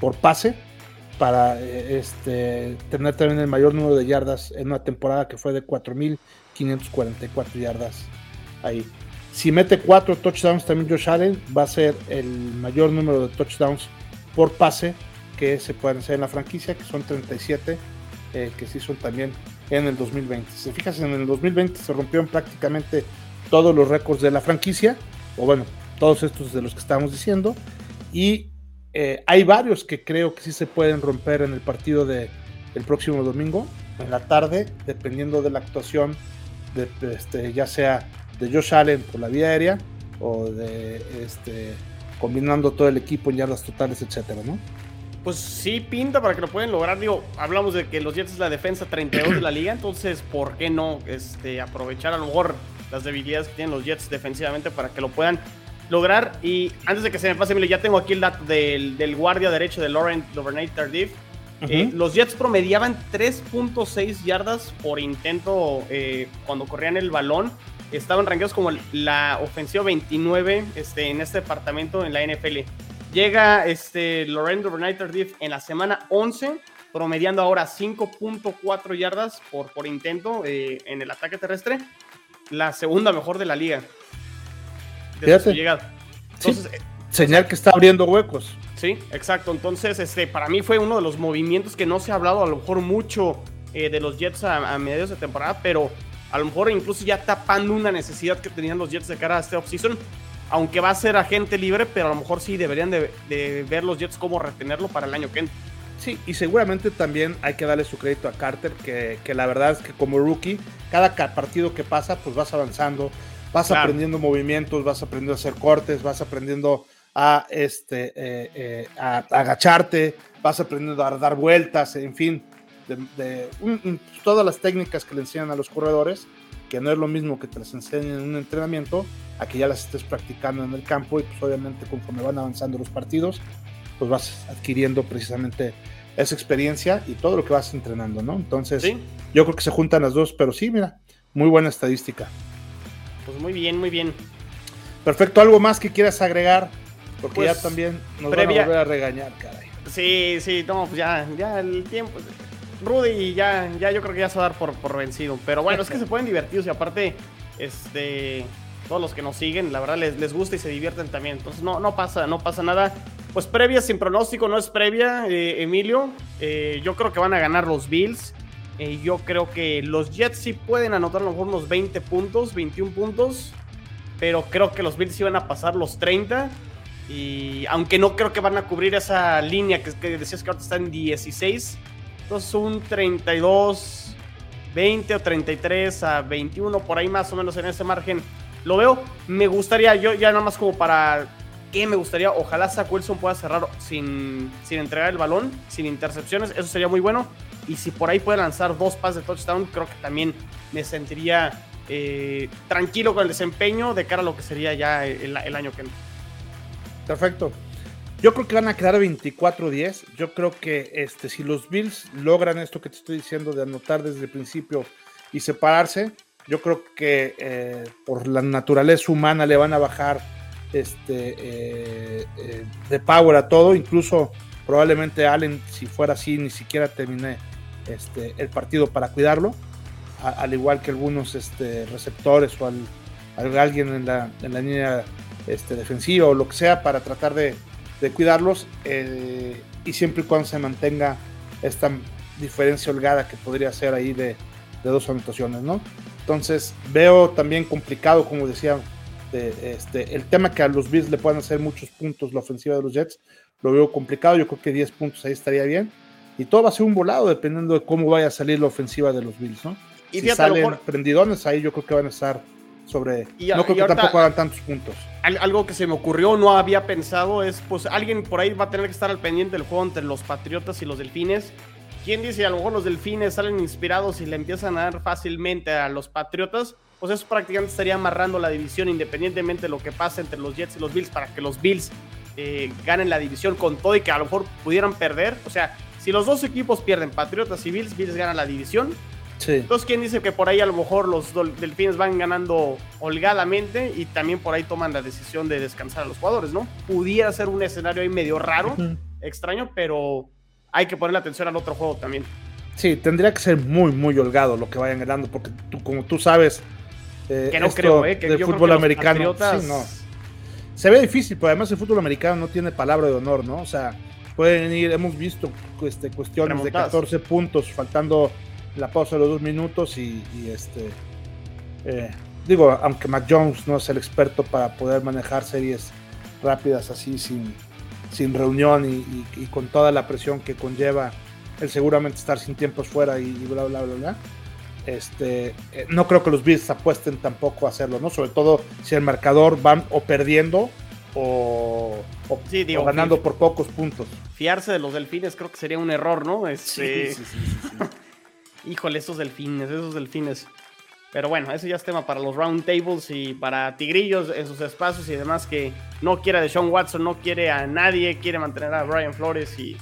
por pase para eh, este, tener también el mayor número de yardas en una temporada que fue de 4.544 yardas ahí. Si mete 4 touchdowns también Josh Allen, va a ser el mayor número de touchdowns por pase que se pueden hacer en la franquicia, que son 37, eh, que sí son también en el 2020. Si se fijas, en el 2020 se rompieron prácticamente todos los récords de la franquicia, o bueno, todos estos de los que estamos diciendo, y eh, hay varios que creo que sí se pueden romper en el partido de el próximo domingo, en la tarde, dependiendo de la actuación, de, este, ya sea de Josh Allen por la vía aérea o de este, combinando todo el equipo en yardas totales, etcétera, ¿no? Pues sí, pinta para que lo puedan lograr. Digo, hablamos de que los Jets es la defensa 32 de la liga, entonces, ¿por qué no este, aprovechar a lo mejor las debilidades que tienen los Jets defensivamente para que lo puedan lograr. Y antes de que se me pase, mire, ya tengo aquí el dato del, guardia derecho de Laurent Duvernay Tardif. Eh, los Jets promediaban 3.6 yardas por intento eh, cuando corrían el balón. Estaban rankeados como la ofensiva 29 este, en este departamento en la NFL. Llega este, Laurent Duvernay Tardif en la semana 11, promediando ahora 5.4 yardas por, por intento eh, en el ataque terrestre. La segunda mejor de la liga llegada. Eh, señal que está abriendo huecos. Sí, exacto. Entonces, este, para mí fue uno de los movimientos que no se ha hablado a lo mejor mucho eh, de los Jets a, mediados de temporada, pero a lo mejor incluso ya tapando una necesidad que tenían los Jets de cara a este offseason. Aunque va a ser agente libre, pero a lo mejor sí deberían de, ver los Jets cómo retenerlo para el año que entra. Sí, y seguramente también hay que darle su crédito a Carter, que, que la verdad es que como rookie, cada partido que pasa, pues vas avanzando, vas aprendiendo movimientos, vas aprendiendo a hacer cortes, vas aprendiendo a, este, eh, eh, a, agacharte, vas aprendiendo a dar vueltas, en fin, de, todas las técnicas que le enseñan a los corredores, que no es lo mismo que te las enseñen en un entrenamiento, a que ya las estés practicando en el campo y pues obviamente conforme van avanzando los partidos, pues vas adquiriendo precisamente esa experiencia y todo lo que vas entrenando, ¿no? Entonces, yo creo que se juntan las dos, pero sí, mira, muy buena estadística. Pues muy bien, muy bien. Perfecto, ¿algo más que quieras agregar? Porque ya pues, también nos previa... van a volver a regañar, caray. Sí, sí, no, pues ya, ya el tiempo. Rudy ya, ya yo creo que ya se va a dar por, por vencido. Pero bueno, es que se pueden divertir y aparte, este, todos los que nos siguen, la verdad les, les gusta y se divierten también. Entonces no, no pasa, no pasa nada. Pues previa sin pronóstico, no es previa, eh, Emilio. Eh, yo creo que van a ganar los Bills. Eh, yo creo que los Jets sí pueden anotar a lo mejor unos 20 puntos, 21 puntos. Pero creo que los Bills sí van a pasar los 30. Y aunque no creo que van a cubrir esa línea que, decías que ahorita está en 16. Entonces un 32, 20 o 33 a 21, por ahí más o menos en ese margen. Lo veo. Me gustaría, yo ya nada más como para que me gustaría, ojalá Zach Wilson pueda cerrar sin, sin entregar el balón, sin intercepciones, eso sería muy bueno. Y si por ahí puede lanzar dos pases de touchdown, creo que también me sentiría eh, tranquilo con el desempeño de cara a lo que sería ya el, año que viene. Perfecto. Yo creo que van a quedar 24-10. Yo creo que este, si los Bills logran esto que te estoy diciendo de anotar desde el principio y separarse, yo creo que eh, por la naturaleza humana le van a bajar este, eh, de power a todo. Incluso probablemente Allen, si fuera así, ni siquiera terminé este, el partido para cuidarlo, al igual que algunos este, receptores o al, alguien en la, línea este, defensiva o lo que sea para tratar de, cuidarlos eh, y siempre y cuando se mantenga esta diferencia holgada que podría ser ahí de, dos anotaciones, ¿no? Entonces veo también complicado, como decía, este, el tema que a los Bills le puedan hacer muchos puntos la ofensiva de los Jets, lo veo complicado, yo creo que 10 puntos ahí estaría bien y todo va a ser un volado dependiendo de cómo vaya a salir la ofensiva de los Bills, ¿no? Y si salen prendidones ahí yo creo que van a estar sobre... no creo que tampoco hagan tantos puntos. Algo que se me ocurrió, no había pensado, es pues alguien por ahí va a tener que estar al pendiente del juego entre los Patriotas y los Delfines. ¿Quién dice a lo mejor los Delfines salen inspirados y le empiezan a dar fácilmente a los Patriotas? Pues eso prácticamente estaría amarrando la división independientemente de lo que pase entre los Jets y los Bills para que los Bills eh, ganen la división con todo y que a lo mejor pudieran perder. O sea, si los dos equipos pierden, Patriotas y Bills, Bills ganan la división. Sí. Entonces, ¿quién dice que por ahí a lo mejor los delfines van ganando holgadamente y también por ahí toman la decisión de descansar a los jugadores, ¿no? Pudiera ser un escenario ahí medio raro, extraño, pero hay que ponerle atención al otro juego también. Sí, tendría que ser muy, muy holgado lo que vayan ganando, porque tú, como tú sabes, eh, que no creo, eh, que de fútbol americano, no. se ve difícil, pero además el fútbol americano no tiene palabra de honor, ¿no? O sea, pueden ir, hemos visto este, cuestiones de 14 puntos, faltando la pausa de los dos minutos y, este, eh, digo, aunque Mac Jones no es el experto para poder manejar series rápidas así sin, sin reunión y, con toda la presión que conlleva el seguramente estar sin tiempos fuera y, bla, bla, bla, bla. Este, eh, no creo que los Bills apuesten tampoco a hacerlo, ¿no? Sobre todo si el marcador van o perdiendo o, ganando por pocos puntos. Fiarse de los delfines creo que sería un error, ¿no? Este... Sí, sí, sí, Híjole, esos delfines, esos delfines. Pero bueno, eso ya es tema para los round tables y para Tigrillos en sus espacios y demás que no quiere a Sean Watson, no quiere a nadie, quiere mantener a Brian Flores y...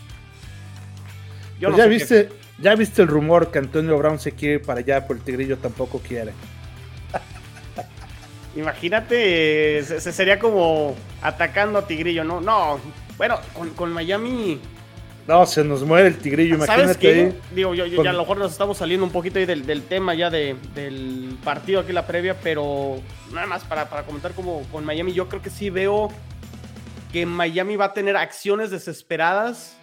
Yo pues ya, viste, ya viste el rumor que Antonio Brown se quiere ir para allá, pero el Tigrillo tampoco quiere. Imagínate, se, sería como atacando a Tigrillo, ¿no? No, bueno, con, Miami. No, se nos muere el tigrillo, imagínate. ¿Sabes qué? Digo, yo, ya a lo mejor nos estamos saliendo un poquito ahí del, tema ya del partido aquí la previa, pero nada más para, comentar como con Miami, yo creo que sí veo que Miami va a tener acciones desesperadas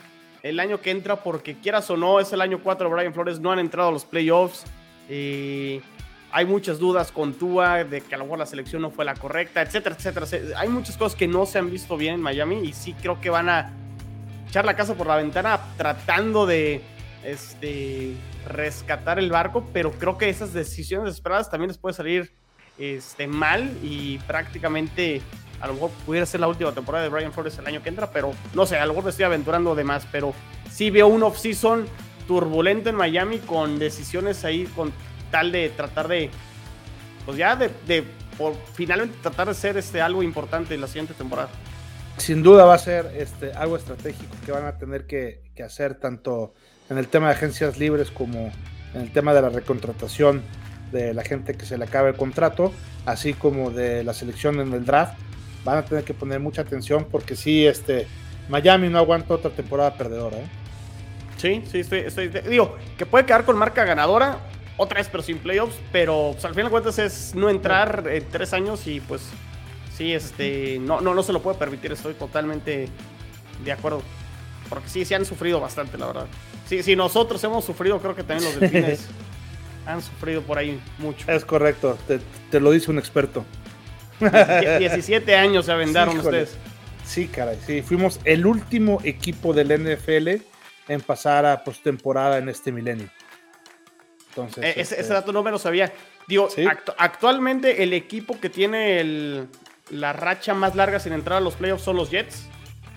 el año que entra, porque quieras o no, es el año 4 Brian Flores, no han entrado a los playoffs. Eh, hay muchas dudas con Tua de que a lo mejor la selección no fue la correcta, etcétera, etcétera. Hay muchas cosas que no se han visto bien en Miami y sí creo que van a echar la casa por la ventana tratando de este, rescatar el barco, pero creo que esas decisiones esperadas también les puede salir este, mal y prácticamente a lo mejor pudiera ser la última temporada de Brian Flores el año que entra, pero no sé, a lo mejor me estoy aventurando de más, pero sí veo un off-season turbulento en Miami con decisiones ahí, con tal de tratar de, pues ya de, por, finalmente tratar de ser este, algo importante en la siguiente temporada. Sin duda va a ser este, algo estratégico que van a tener que, hacer tanto en el tema de agencias libres como en el tema de la recontratación de la gente que se le acabe el contrato, así como de la selección en el draft. Van a tener que poner mucha atención porque sí, este, Miami no aguanta otra temporada perdedora. ¿eh? Sí, sí, estoy, estoy, digo, que puede quedar con marca ganadora, otra vez, pero sin playoffs. Pero pues, al final de cuentas es no entrar en tres años y pues sí, este, no, no, no se lo puede permitir. Estoy totalmente de acuerdo. Porque sí, sí han sufrido bastante, la verdad. Sí, si nosotros hemos sufrido, creo que también los delfines han sufrido por ahí mucho. Es correcto, te, lo dice un experto. 17 años se avendaron ustedes. Sí, caray, sí, fuimos el último equipo del NFL en pasar a postemporada en este milenio. E-, ese, este dato no me lo sabía. Digo, actualmente el equipo que tiene el, la racha más larga sin entrar a los playoffs son los Jets,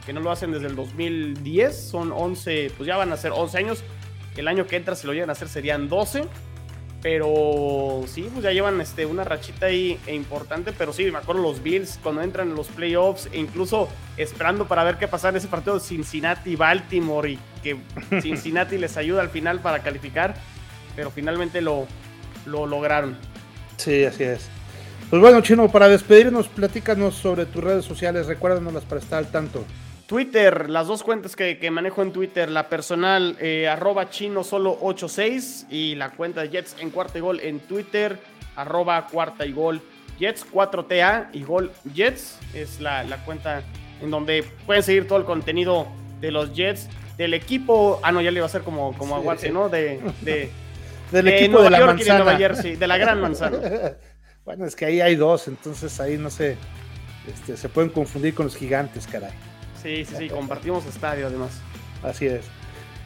que no lo hacen desde el 2010, son 11, pues ya van a ser 11 años. El año que entra, si lo llegan a hacer, serían 12. Pero sí, pues ya llevan este, una rachita ahí importante. Pero sí, me acuerdo los Bills cuando entran en los playoffs, e incluso esperando para ver qué pasa en ese partido de Cincinnati-Baltimore y que Cincinnati les ayuda al final para calificar. Pero finalmente lo, lo lograron. Sí, así es. Pues bueno, Chino, para despedirnos, platícanos sobre tus redes sociales, recuérdanoslas para estar al tanto. Twitter, las dos cuentas que, manejo en Twitter, la personal eh, arroba chino solo 86 y la cuenta de Jets en cuarta y gol en Twitter, arroba cuarta y gol Jets 4TA y gol Jets es la, cuenta en donde pueden seguir todo el contenido de los Jets, del equipo, ah no, ya le iba a hacer como, como a Watson, ¿no? De, del equipo de la York manzana. Nueva Jersey, de la gran manzana. Bueno, es que ahí hay dos, entonces ahí no sé, este, se pueden confundir con los gigantes, caray. Sí, sí, sí, compartimos estadio además. Así es.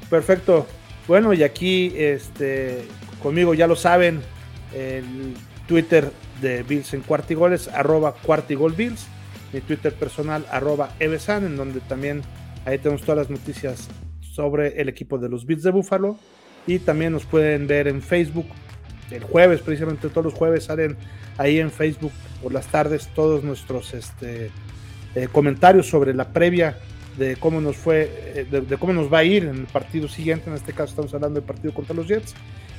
Perfecto. Bueno, y aquí este, conmigo ya lo saben, el Twitter de Bills en Cuartigoles, arroba Cuartigolbills, mi Twitter personal, arroba Evesan, en donde también ahí tenemos todas las noticias sobre el equipo de los Bills de Búfalo. Y también nos pueden ver en Facebook el jueves, precisamente todos los jueves salen ahí en Facebook por las tardes todos nuestros este, eh, comentarios sobre la previa de cómo nos fue, eh, de, cómo nos va a ir en el partido siguiente, en este caso estamos hablando del partido contra los Jets,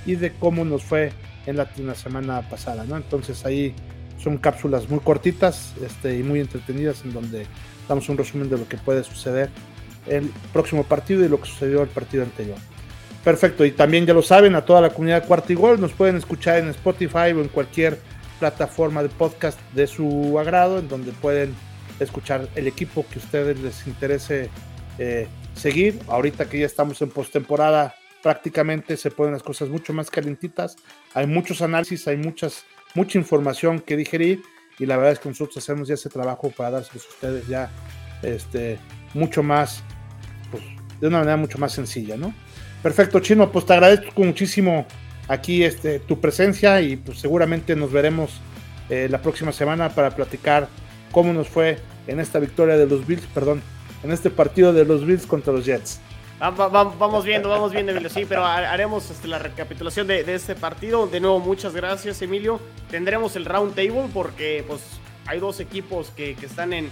y de cómo nos fue en la, semana pasada, ¿no? Entonces ahí son cápsulas muy cortitas este, y muy entretenidas en donde damos un resumen de lo que puede suceder el próximo partido y lo que sucedió el partido anterior. Perfecto, y también ya lo saben, a toda la comunidad Cuartigol nos pueden escuchar en Spotify o en cualquier plataforma de podcast de su agrado, en donde pueden escuchar el equipo que a ustedes les interese eh, seguir. Ahorita que ya estamos en postemporada, prácticamente se ponen las cosas mucho más calentitas. Hay muchos análisis, hay muchas, mucha información que digerir y la verdad es que nosotros hacemos ya ese trabajo para dárselos a ustedes ya este, mucho más, pues, de una manera mucho más sencilla, ¿no? Perfecto, Chino, pues te agradezco muchísimo aquí este, tu presencia y pues seguramente nos veremos eh, la próxima semana para platicar cómo nos fue en esta victoria de los Bills, perdón, en este partido de los Bills contra los Jets. vamos viendo, vamos viendo, Emilio. Sí, pero haremos este, la recapitulación de, este partido. De nuevo, muchas gracias, Emilio. Tendremos el round table porque pues, hay dos equipos que, están en,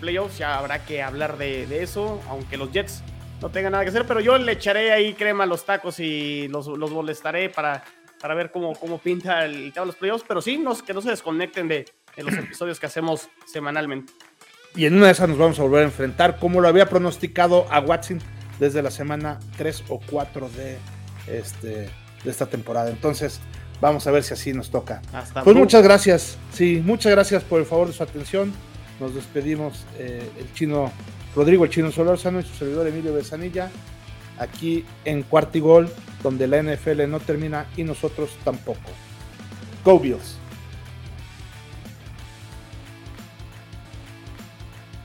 playoffs. Ya habrá que hablar de, eso, aunque los Jets no tenga nada que hacer, pero yo le echaré ahí crema a los tacos y los, los molestaré para, para ver cómo, cómo pinta el tema de los playoffs, pero sí, que no se desconecten de, los episodios que hacemos semanalmente. Y en una de esas nos vamos a volver a enfrentar, como lo había pronosticado a Watson desde la semana 3 o 4 de, este, de esta temporada. Entonces, vamos a ver si así nos toca. pues muchas gracias, sí, muchas gracias por el favor de su atención. Nos despedimos, eh, el chino Rodrigo El Chino Solorzano y su servidor Emilio Besanilla, aquí en Cuartigol, donde la NFL no termina y nosotros tampoco. Go Bills.